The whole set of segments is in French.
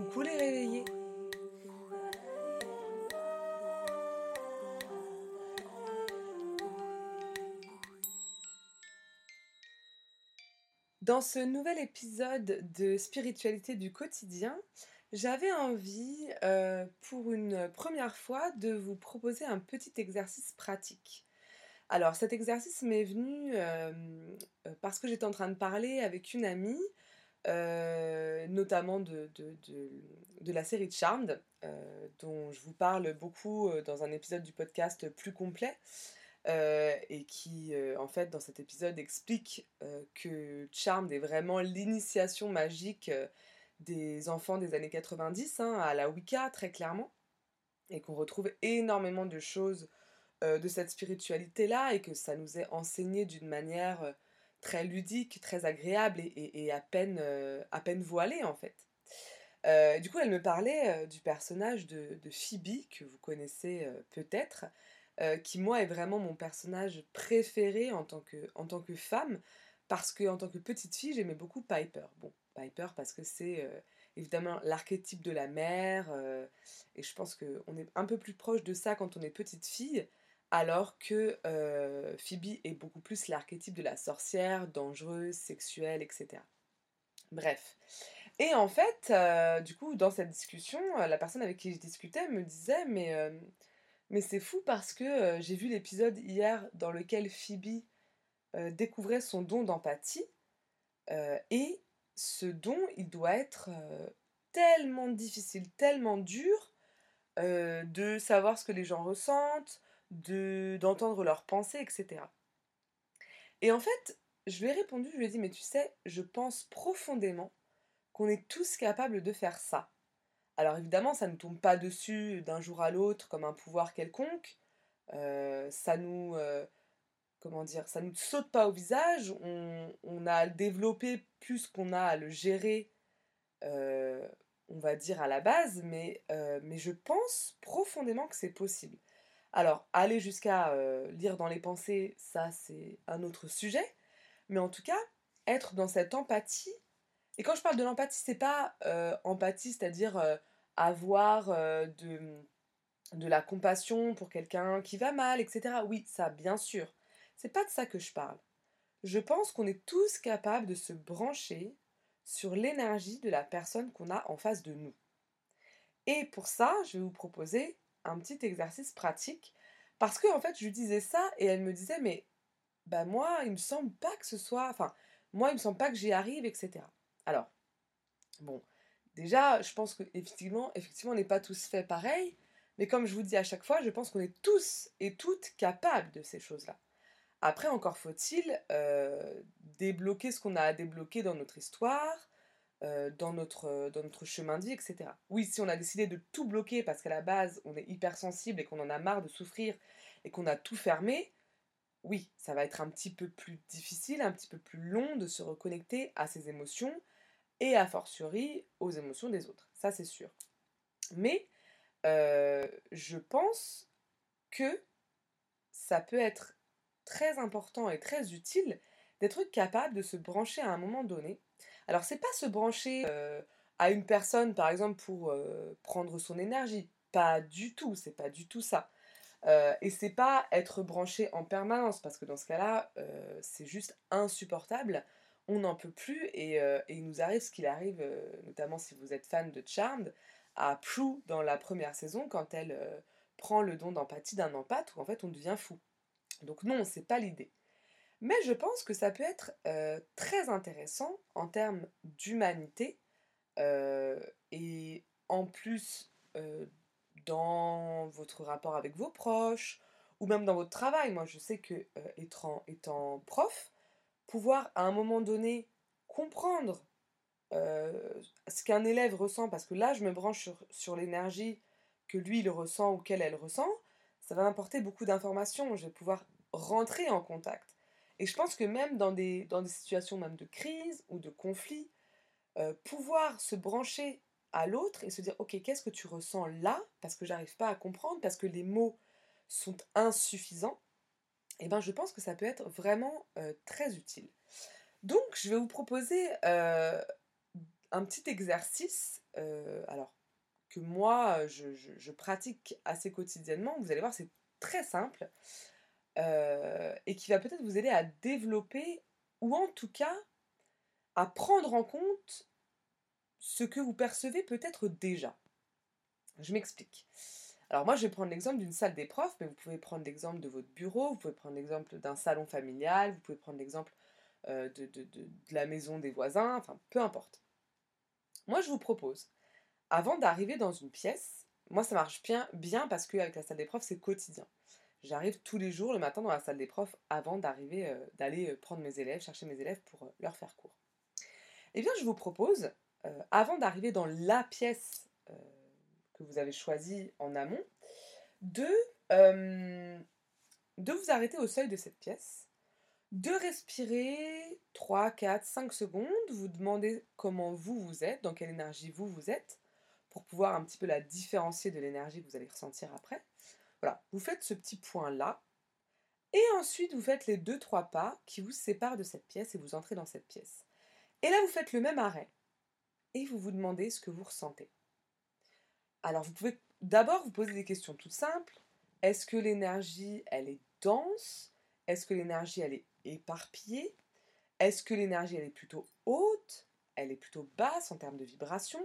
Coucou les Dans ce nouvel épisode de Spiritualité du quotidien, j'avais envie, euh, pour une première fois, de vous proposer un petit exercice pratique. Alors cet exercice m'est venu euh, euh, parce que j'étais en train de parler avec une amie, notamment de, la série Charmed, dont je vous parle beaucoup dans un épisode du podcast plus complet. et qui, en fait, dans cet épisode, explique que Charmed est vraiment l'initiation magique des enfants des années 90 hein, à la Wicca, très clairement, et qu'on retrouve énormément de choses euh, de cette spiritualité-là, et que ça nous est enseigné d'une manière euh, très ludique, très agréable et, à, peine, euh, à peine voilée, en fait. du coup, elle me parlait du personnage de, Phoebe, que vous connaissez peut-être, qui, moi, est vraiment mon personnage préféré en tant que, en tant que femme, parce que en tant que petite fille, j'aimais beaucoup Piper. Bon, Piper parce que c'est euh, évidemment l'archétype de la mère, euh, et je pense qu'on est un peu plus proche de ça quand on est petite fille, alors que euh, Phoebe est beaucoup plus l'archétype de la sorcière, dangereuse, sexuelle, etc. Bref. Et en fait, du coup, dans cette discussion, la personne avec qui je discutais me disait, mais, mais c'est fou parce que j'ai vu l'épisode hier dans lequel Phoebe découvrait son don d'empathie, et ce don, il doit être euh, tellement difficile, tellement dur euh, de savoir ce que les gens ressentent, de d'entendre leurs pensées, etc. Et en fait, je lui ai répondu, je lui ai dit, mais tu sais, je pense profondément qu'on est tous capables de faire ça. Alors évidemment, ça ne tombe pas dessus d'un jour à l'autre comme un pouvoir quelconque. Euh, ça nous comment dire, ça nous saute pas au visage, on, a à le développer plus qu'on a à le gérer, euh, on va dire à la base, euh, mais je pense profondément que c'est possible. Alors, aller jusqu'à euh, lire dans les pensées, ça c'est un autre sujet, mais en tout cas, être dans cette empathie, et quand je parle de l'empathie, c'est pas empathie, c'est-à-dire avoir de, de la compassion pour quelqu'un qui va mal, etc. Oui, ça, bien sûr. C'est pas de ça que je parle. Je pense qu'on est tous capables de se brancher sur l'énergie de la personne qu'on a en face de nous. Et pour ça, je vais vous proposer un petit exercice pratique parce que en fait, je disais ça et elle me disait mais bah moi, il me semble pas que ce soit enfin, moi, il me semble pas que j'y arrive etc. Alors, bon, déjà, je pense que effectivement, effectivement, on n'est pas tous faits pareil, mais comme je vous dis à chaque fois, je pense qu'on est tous et toutes capables de ces choses-là. Après, encore faut-il euh, débloquer ce qu'on a à débloquer dans notre histoire, euh, dans, notre, dans notre chemin de vie, etc. Oui, si on a décidé de tout bloquer parce qu'à la base on est hypersensible et qu'on en a marre de souffrir et qu'on a tout fermé, oui, ça va être un petit peu plus difficile, un petit peu plus long de se reconnecter à ses émotions et a fortiori aux émotions des autres. Ça, c'est sûr. Mais euh, je pense que ça peut être très important et très utile d'être capable de se brancher à un moment donné. Alors c'est pas se brancher euh, à une personne par exemple pour euh, prendre son énergie, pas du tout, c'est pas du tout ça. Euh, et c'est pas être branché en permanence parce que dans ce cas-là c'est juste insupportable, on n'en peut plus et, il nous arrive ce qu'il arrive, notamment si vous êtes fan de Charmed, à Prue dans la première saison quand elle prend le don d'empathie d'un empathe où en fait on devient fou. Donc non, c'est pas l'idée. Mais je pense que ça peut être euh, très intéressant en termes d'humanité euh, et en plus euh, dans votre rapport avec vos proches ou même dans votre travail. Moi, je sais que étant, étant, prof, pouvoir à un moment donné comprendre ce qu'un élève ressent, parce que là, je me branche sur, sur l'énergie que lui, il ressent ou qu'elle, elle ressent, ça va m'apporter beaucoup d'informations. Je vais pouvoir rentrer en contact. Et je pense que même dans des, dans des situations même de crise ou de conflit, euh, pouvoir se brancher à l'autre et se dire ok qu'est-ce que tu ressens là? Parce que j'arrive pas à comprendre parce que les mots sont insuffisants. Et eh ben je pense que ça peut être vraiment euh, très utile. Donc je vais vous proposer euh, un petit exercice alors que moi, je, pratique assez quotidiennement, vous allez voir, c'est très simple, et qui va peut-être vous aider à développer, ou en tout cas, à prendre en compte ce que vous percevez peut-être déjà. Je m'explique. Alors moi, je vais prendre l'exemple d'une salle des profs, mais vous pouvez prendre l'exemple de votre bureau, vous pouvez prendre l'exemple d'un salon familial, vous pouvez prendre l'exemple euh, de, de, la maison des voisins, enfin peu importe. Moi, je vous propose, avant d'arriver dans une pièce, moi ça marche bien, bien parce qu'avec la salle des profs, c'est quotidien. J'arrive tous les jours le matin dans la salle des profs avant d'arriver, euh, d'aller euh, prendre mes élèves, chercher mes élèves pour leur faire cours. Eh bien, je vous propose, avant d'arriver dans la pièce que vous avez choisi en amont, de, euh, de vous arrêter au seuil de cette pièce, de respirer 3, 4, 5 secondes, vous demander comment vous vous êtes, dans quelle énergie vous vous êtes, pour pouvoir un petit peu la différencier de l'énergie que vous allez ressentir après. Voilà, vous faites ce petit point-là, et ensuite vous faites les 2-3 pas qui vous séparent de cette pièce et vous entrez dans cette pièce. Et là, vous faites le même arrêt, et vous vous demandez ce que vous ressentez. Alors vous pouvez d'abord vous poser des questions toutes simples. Est-ce que l'énergie, elle est dense? Est-ce que l'énergie, elle est éparpillée? Est-ce que l'énergie, elle est plutôt haute? Elle est plutôt basse en termes de vibration?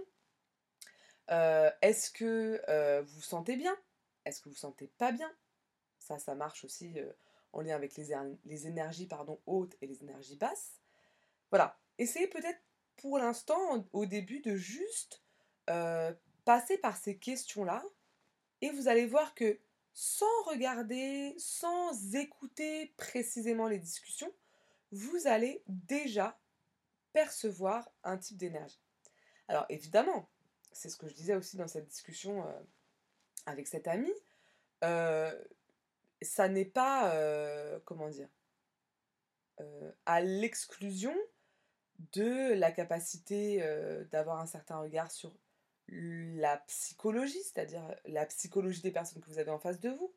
Euh, Est-ce que euh, vous vous sentez bien? Est-ce que vous vous sentez pas bien? Ça, ça marche aussi euh, en lien avec les, les énergies hautes et les énergies basses. Voilà. Essayez peut-être pour l'instant, au début, de juste passez par ces questions-là et vous allez voir que sans regarder, sans écouter précisément les discussions, vous allez déjà percevoir un type d'énergie. Alors évidemment, c'est ce que je disais aussi dans cette discussion euh, avec cet ami, euh, ça n'est pas, euh, comment dire, à l'exclusion de la capacité d'avoir un certain regard sur la psychologie, c'est-à-dire la psychologie des personnes que vous avez en face de vous,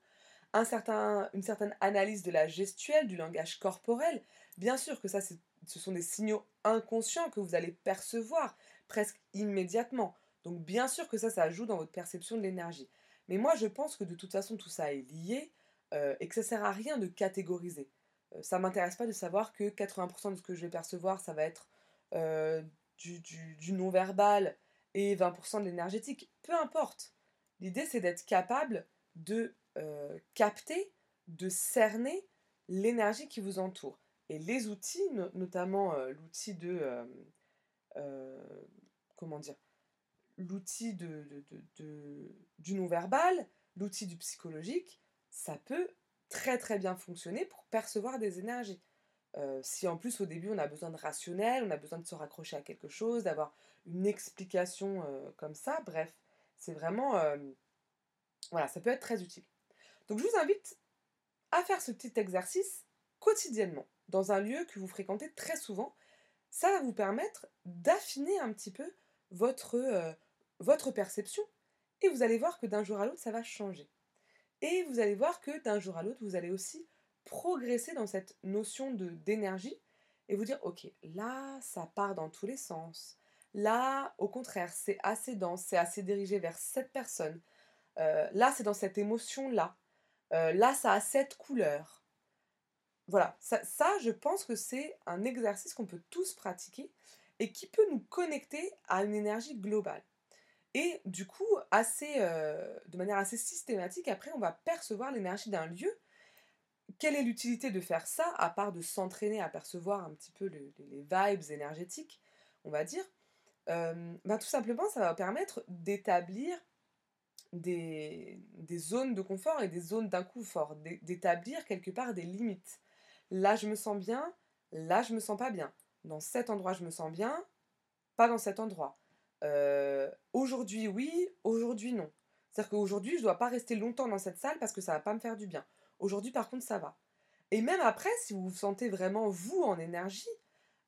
un certain, une certaine analyse de la gestuelle, du langage corporel. Bien sûr que ça, ce sont des signaux inconscients que vous allez percevoir presque immédiatement. Donc bien sûr que ça, ça joue dans votre perception de l'énergie. Mais moi, je pense que de toute façon, tout ça est lié euh, et que ça sert à rien de catégoriser. Euh, ça m'intéresse pas de savoir que 80% de ce que je vais percevoir, ça va être euh, du, du non-verbal, et 20% de l'énergétique. Peu importe. L'idée, c'est d'être capable de euh, capter, de cerner l'énergie qui vous entoure. Et les outils, notamment l'outil de... Comment dire L'outil de, du non-verbal, l'outil du psychologique, ça peut très très bien fonctionner pour percevoir des énergies. si en plus au début on a besoin de rationnel, on a besoin de se raccrocher à quelque chose, d'avoir une explication euh, comme ça. Bref, c'est vraiment... Euh, voilà, ça peut être très utile. Donc je vous invite à faire ce petit exercice quotidiennement, dans un lieu que vous fréquentez très souvent. Ça va vous permettre d'affiner un petit peu votre, euh, votre perception. Et vous allez voir que d'un jour à l'autre, ça va changer. Et vous allez voir que d'un jour à l'autre, vous allez aussi progresser dans cette notion d'énergie et vous dire, ok, là, ça part dans tous les sens. Là, au contraire, c'est assez dense, c'est assez dirigé vers cette personne. Euh, là, c'est dans cette émotion-là. Euh, là, ça a cette couleur. Voilà, ça, je pense que c'est un exercice qu'on peut tous pratiquer et qui peut nous connecter à une énergie globale. Et du coup, assez, euh, de manière assez systématique, après, on va percevoir l'énergie d'un lieu. Quelle est l'utilité de faire ça, à part de s'entraîner à percevoir un petit peu les vibes énergétiques, on va dire? Euh, bah, tout simplement, ça va permettre d'établir des, zones de confort et des zones d'inconfort, d'établir quelque part des limites. Là, je me sens bien, là, je me sens pas bien. Dans cet endroit, je me sens bien, pas dans cet endroit. Euh, aujourd'hui, oui, aujourd'hui, non. C'est-à-dire qu'aujourd'hui, je ne dois pas rester longtemps dans cette salle parce que ça va pas me faire du bien. Aujourd'hui, par contre, ça va. Et même après, si vous vous sentez vraiment vous en énergie,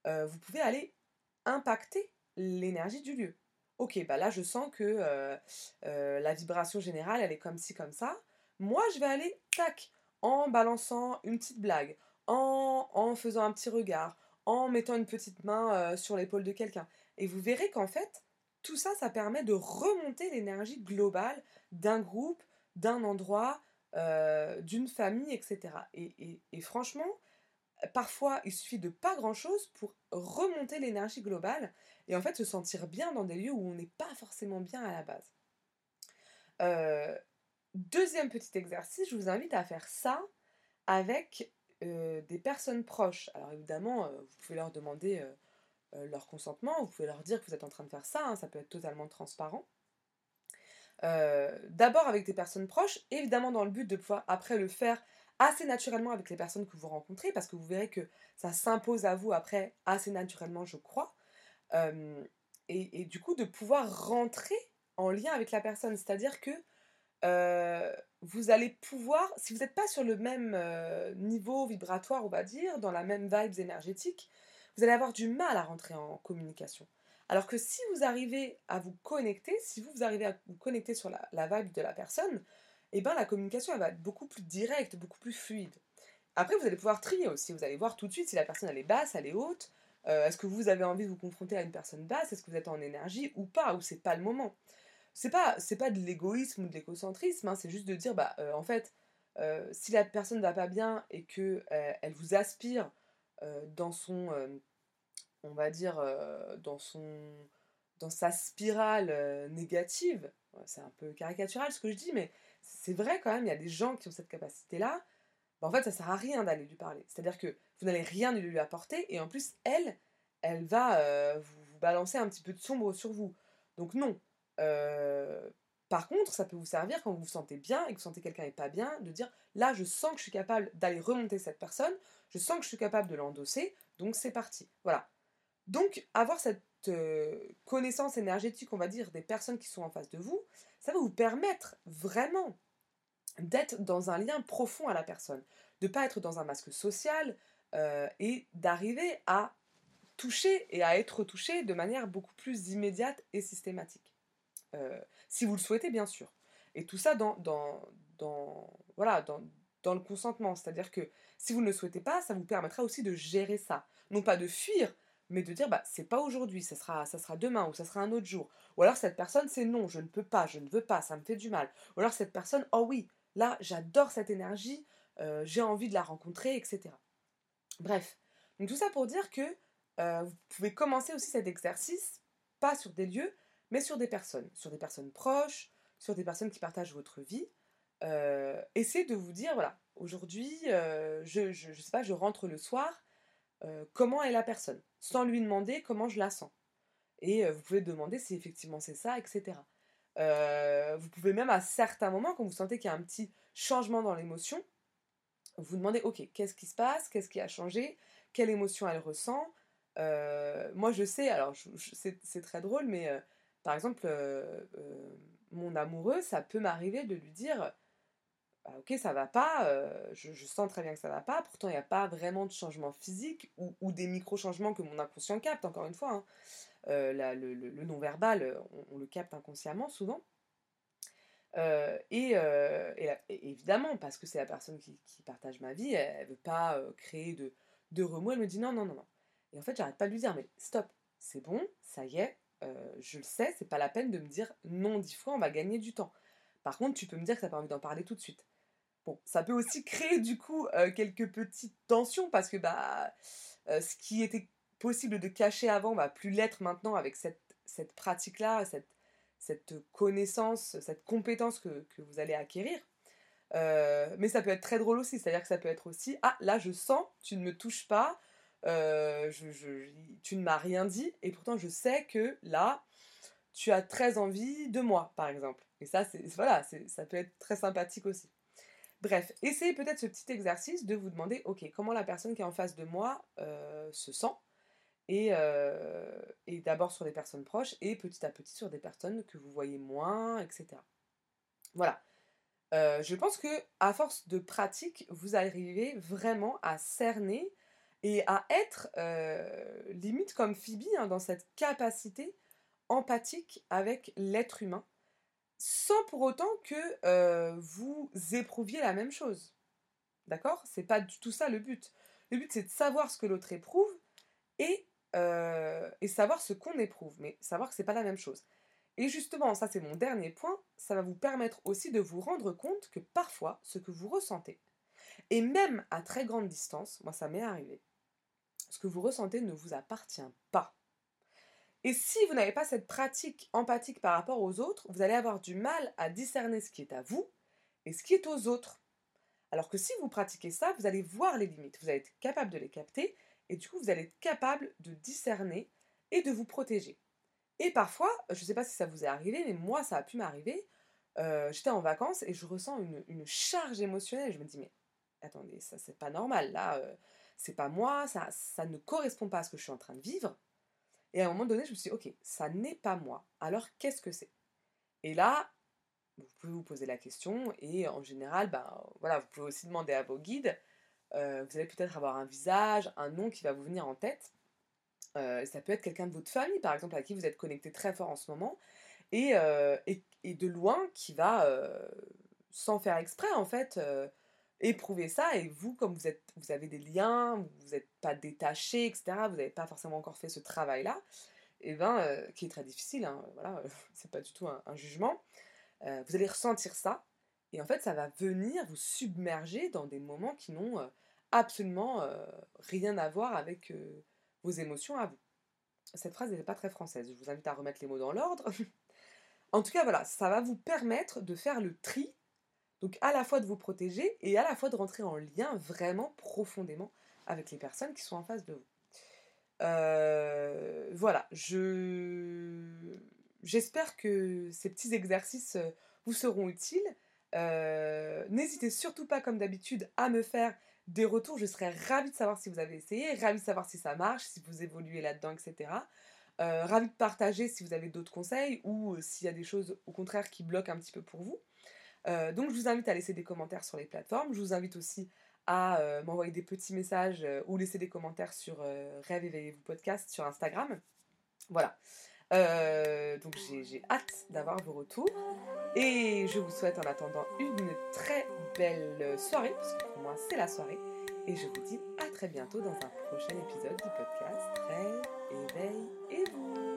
euh, vous pouvez aller impacter l'énergie du lieu. Ok, bah là je sens que euh, la vibration générale elle est comme ci, comme ça. Moi je vais aller, tac, en balançant une petite blague, en, en faisant un petit regard, en mettant une petite main sur l'épaule de quelqu'un. Et vous verrez qu'en fait, tout ça, ça permet de remonter l'énergie globale d'un groupe, d'un endroit, euh, d'une famille, etc. Et, franchement, parfois, il suffit de pas grand-chose pour remonter l'énergie globale et en fait se sentir bien dans des lieux où on n'est pas forcément bien à la base. Euh, deuxième petit exercice, je vous invite à faire ça avec euh, des personnes proches. Alors évidemment, vous pouvez leur demander leur consentement, vous pouvez leur dire que vous êtes en train de faire ça, hein, ça peut être totalement transparent. Euh, d'abord avec des personnes proches, évidemment dans le but de pouvoir après le faire assez naturellement avec les personnes que vous rencontrez, parce que vous verrez que ça s'impose à vous après assez naturellement, je crois. Euh, et, du coup, de pouvoir rentrer en lien avec la personne, c'est-à-dire que euh, vous allez pouvoir, si vous n'êtes pas sur le même niveau vibratoire, on va dire, dans la même vibes énergétique, vous allez avoir du mal à rentrer en communication. Alors que si vous arrivez à vous connecter, si vous, arrivez à vous connecter sur la, vibe de la personne, eh ben la communication va être beaucoup plus directe, beaucoup plus fluide. Après, vous allez pouvoir trier aussi. Vous allez voir tout de suite si la personne est basse, elle est haute. Euh, est-ce que vous avez envie de vous confronter à une personne basse? Est-ce que vous êtes en énergie ou pas? Ou c'est pas le moment? C'est pas pas de l'égoïsme ou de l'écocentrisme. Hein, c'est juste de dire bah euh, en fait euh, si la personne ne va pas bien et que elle vous aspire dans son on va dire, euh, dans, son, dans sa spirale euh, négative, c'est un peu caricatural ce que je dis, mais c'est vrai quand même, il y a des gens qui ont cette capacité-là, bah, en fait, ça sert à rien d'aller lui parler. C'est-à-dire que vous n'allez rien lui apporter, et en plus, elle, elle va euh, vous, balancer un petit peu de sombre sur vous. Donc non. Par contre, ça peut vous servir quand vous vous sentez bien et que vous sentez quelqu'un n'est pas bien, de dire là, je sens que je suis capable d'aller remonter cette personne, je sens que je suis capable de l'endosser, donc c'est parti. Voilà. Donc, avoir cette euh, connaissance énergétique, on va dire, des personnes qui sont en face de vous, ça va vous permettre vraiment d'être dans un lien profond à la personne, de ne pas être dans un masque social euh, et d'arriver à toucher et à être touché de manière beaucoup plus immédiate et systématique. Euh, si vous le souhaitez, bien sûr. Et tout ça dans, dans, dans voilà, dans, dans le consentement. C'est-à-dire que si vous ne le souhaitez pas, ça vous permettra aussi de gérer ça. Non pas de fuir, mais de dire bah c'est pas aujourd'hui, ça sera, ça sera demain ou ça sera un autre jour. Ou alors cette personne c'est non, je ne peux pas, je ne veux pas, ça me fait du mal. Ou alors cette personne, oh oui, là j'adore cette énergie, euh, j'ai envie de la rencontrer, etc. Bref, donc tout ça pour dire que euh, vous pouvez commencer aussi cet exercice, pas sur des lieux, mais sur des personnes, sur des personnes proches, sur des personnes qui partagent votre vie. Euh, essayez de vous dire, voilà, aujourd'hui, je, je, je sais pas, je rentre le soir, euh, comment est la personne, sans lui demander comment je la sens. Et euh, vous pouvez demander si effectivement c'est ça, etc. Euh, vous pouvez même à certains moments, quand vous sentez qu'il y a un petit changement dans l'émotion, vous demandez, ok, qu'est-ce qui se passe, qu'est-ce qui a changé, quelle émotion elle ressent? moi je sais, alors c'est très drôle, mais par exemple, mon amoureux, ça peut m'arriver de lui dire, bah, ok, ça va pas, euh, je, sens très bien que ça va pas, pourtant il n'y a pas vraiment de changement physique ou, des micro-changements que mon inconscient capte, encore une fois. Hein. Euh, le, non-verbal, on, le capte inconsciemment souvent. Euh, et, évidemment, parce que c'est la personne qui, partage ma vie, elle, ne veut pas créer de, de remous, elle me dit non, non, non, non. Et en fait, j'arrête pas de lui dire, mais stop, c'est bon, ça y est, je le sais, c'est pas la peine de me dire non dix fois, on va gagner du temps. Par contre, tu peux me dire que tu n'as pas envie d'en parler tout de suite. Bon, ça peut aussi créer du coup euh, quelques petites tensions parce que bah, euh, ce qui était possible de cacher avant va plus l'être maintenant avec cette, pratique-là, cette, connaissance, cette compétence que, vous allez acquérir. Euh, mais ça peut être très drôle aussi, c'est-à-dire que ça peut être aussi Ah, là je sens, tu ne me touches pas, je, je, tu ne m'as rien dit, et pourtant je sais que là, tu as très envie de moi, par exemple. Et ça, c'est voilà, ça peut être très sympathique aussi. Bref, essayez peut-être ce petit exercice de vous demander, ok, comment la personne qui est en face de moi euh, se sent, euh, et, d'abord sur les personnes proches, et petit à petit sur des personnes que vous voyez moins, etc. Voilà. Euh, je pense que à force de pratique, vous arrivez vraiment à cerner et à être limite comme Phoebe hein, dans cette capacité empathique avec l'être humain sans pour autant que euh, vous éprouviez la même chose. D'accord? C'est pas du tout ça le but. Le but, c'est de savoir ce que l'autre éprouve et et savoir ce qu'on éprouve, mais savoir que c'est pas la même chose. Et justement, ça c'est mon dernier point, ça va vous permettre aussi de vous rendre compte que parfois, ce que vous ressentez, et même à très grande distance, moi ça m'est arrivé, ce que vous ressentez ne vous appartient pas. Et si vous n'avez pas cette pratique empathique par rapport aux autres, vous allez avoir du mal à discerner ce qui est à vous et ce qui est aux autres. Alors que si vous pratiquez ça, vous allez voir les limites, vous allez être capable de les capter et du coup vous allez être capable de discerner et de vous protéger. Et parfois, je ne sais pas si ça vous est arrivé, mais moi ça a pu m'arriver, euh, j'étais en vacances et je ressens une, charge émotionnelle. Je me dis, mais attendez, ça c'est pas normal, là, euh, c'est pas moi, ça, ça ne correspond pas à ce que je suis en train de vivre. Et à un moment donné, je me suis dit, ok, ça n'est pas moi, alors qu'est-ce que c'est? Et là, vous pouvez vous poser la question, et en général, ben, voilà, vous pouvez aussi demander à vos guides. Euh, vous allez peut-être avoir un visage, un nom qui va vous venir en tête. Euh, ça peut être quelqu'un de votre famille, par exemple, à qui vous êtes connecté très fort en ce moment, et, euh, et, et de loin, qui va, sans faire exprès, en fait, éprouver ça et vous, comme vous, êtes, vous avez des liens, vous n'êtes pas détaché, etc., vous n'avez pas forcément encore fait ce travail-là, et eh ben, euh, qui est très difficile, hein, voilà, c'est pas du tout un, jugement, euh, vous allez ressentir ça, et en fait, ça va venir vous submerger dans des moments qui n'ont euh, absolument rien à voir avec vos émotions à vous. Cette phrase n'est pas très française, je vous invite à remettre les mots dans l'ordre. en tout cas, voilà, ça va vous permettre de faire le tri donc à la fois de vous protéger et à la fois de rentrer en lien vraiment profondément avec les personnes qui sont en face de vous. Euh, voilà, je j'espère que ces petits exercices euh, vous seront utiles. Euh, n'hésitez surtout pas, comme d'habitude, à me faire des retours. Je serais ravie de savoir si vous avez essayé, ravie de savoir si ça marche, si vous évoluez là-dedans, etc. ravie de partager si vous avez d'autres conseils ou s'il y a des choses au contraire qui bloquent un petit peu pour vous. Euh, donc je vous invite à laisser des commentaires sur les plateformes. Je vous invite aussi à euh, m'envoyer des petits messages euh, ou laisser des commentaires sur Rêve Éveillez-vous podcast sur Instagram. Voilà. donc j'ai hâte d'avoir vos retours. Et je vous souhaite en attendant une très belle soirée, parce que pour moi c'est la soirée. Et je vous dis à très bientôt dans un prochain épisode du podcast Rêve, éveillez-vous.